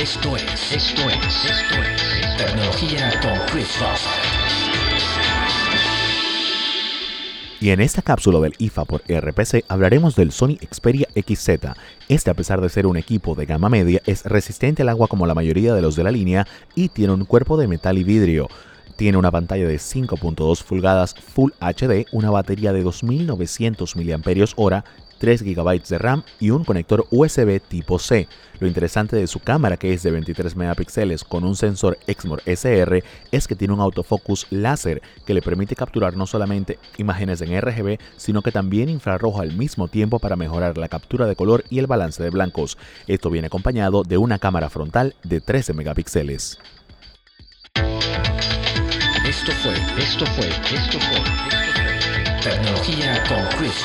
Esto es, esto es, esto es Tecnología con Chris. Y en esta cápsula del IFA por RPC hablaremos del Sony Xperia XZ. Este, a pesar de ser un equipo de gama media, es resistente al agua como la mayoría de los de la línea y tiene un cuerpo de metal y vidrio. Tiene una pantalla de 5.2 pulgadas Full HD, una batería de 2900 mAh 3 GB de RAM y un conector USB tipo C. Lo interesante de su cámara, que es de 23 megapíxeles con un sensor Exmor SR, es que tiene un autofocus láser que le permite capturar no solamente imágenes en RGB, sino que también infrarrojo al mismo tiempo para mejorar la captura de color y el balance de blancos. Esto viene acompañado de una cámara frontal de 13 megapíxeles. Esto fue, esto fue, esto fue, esto fue Tecnología con Chris.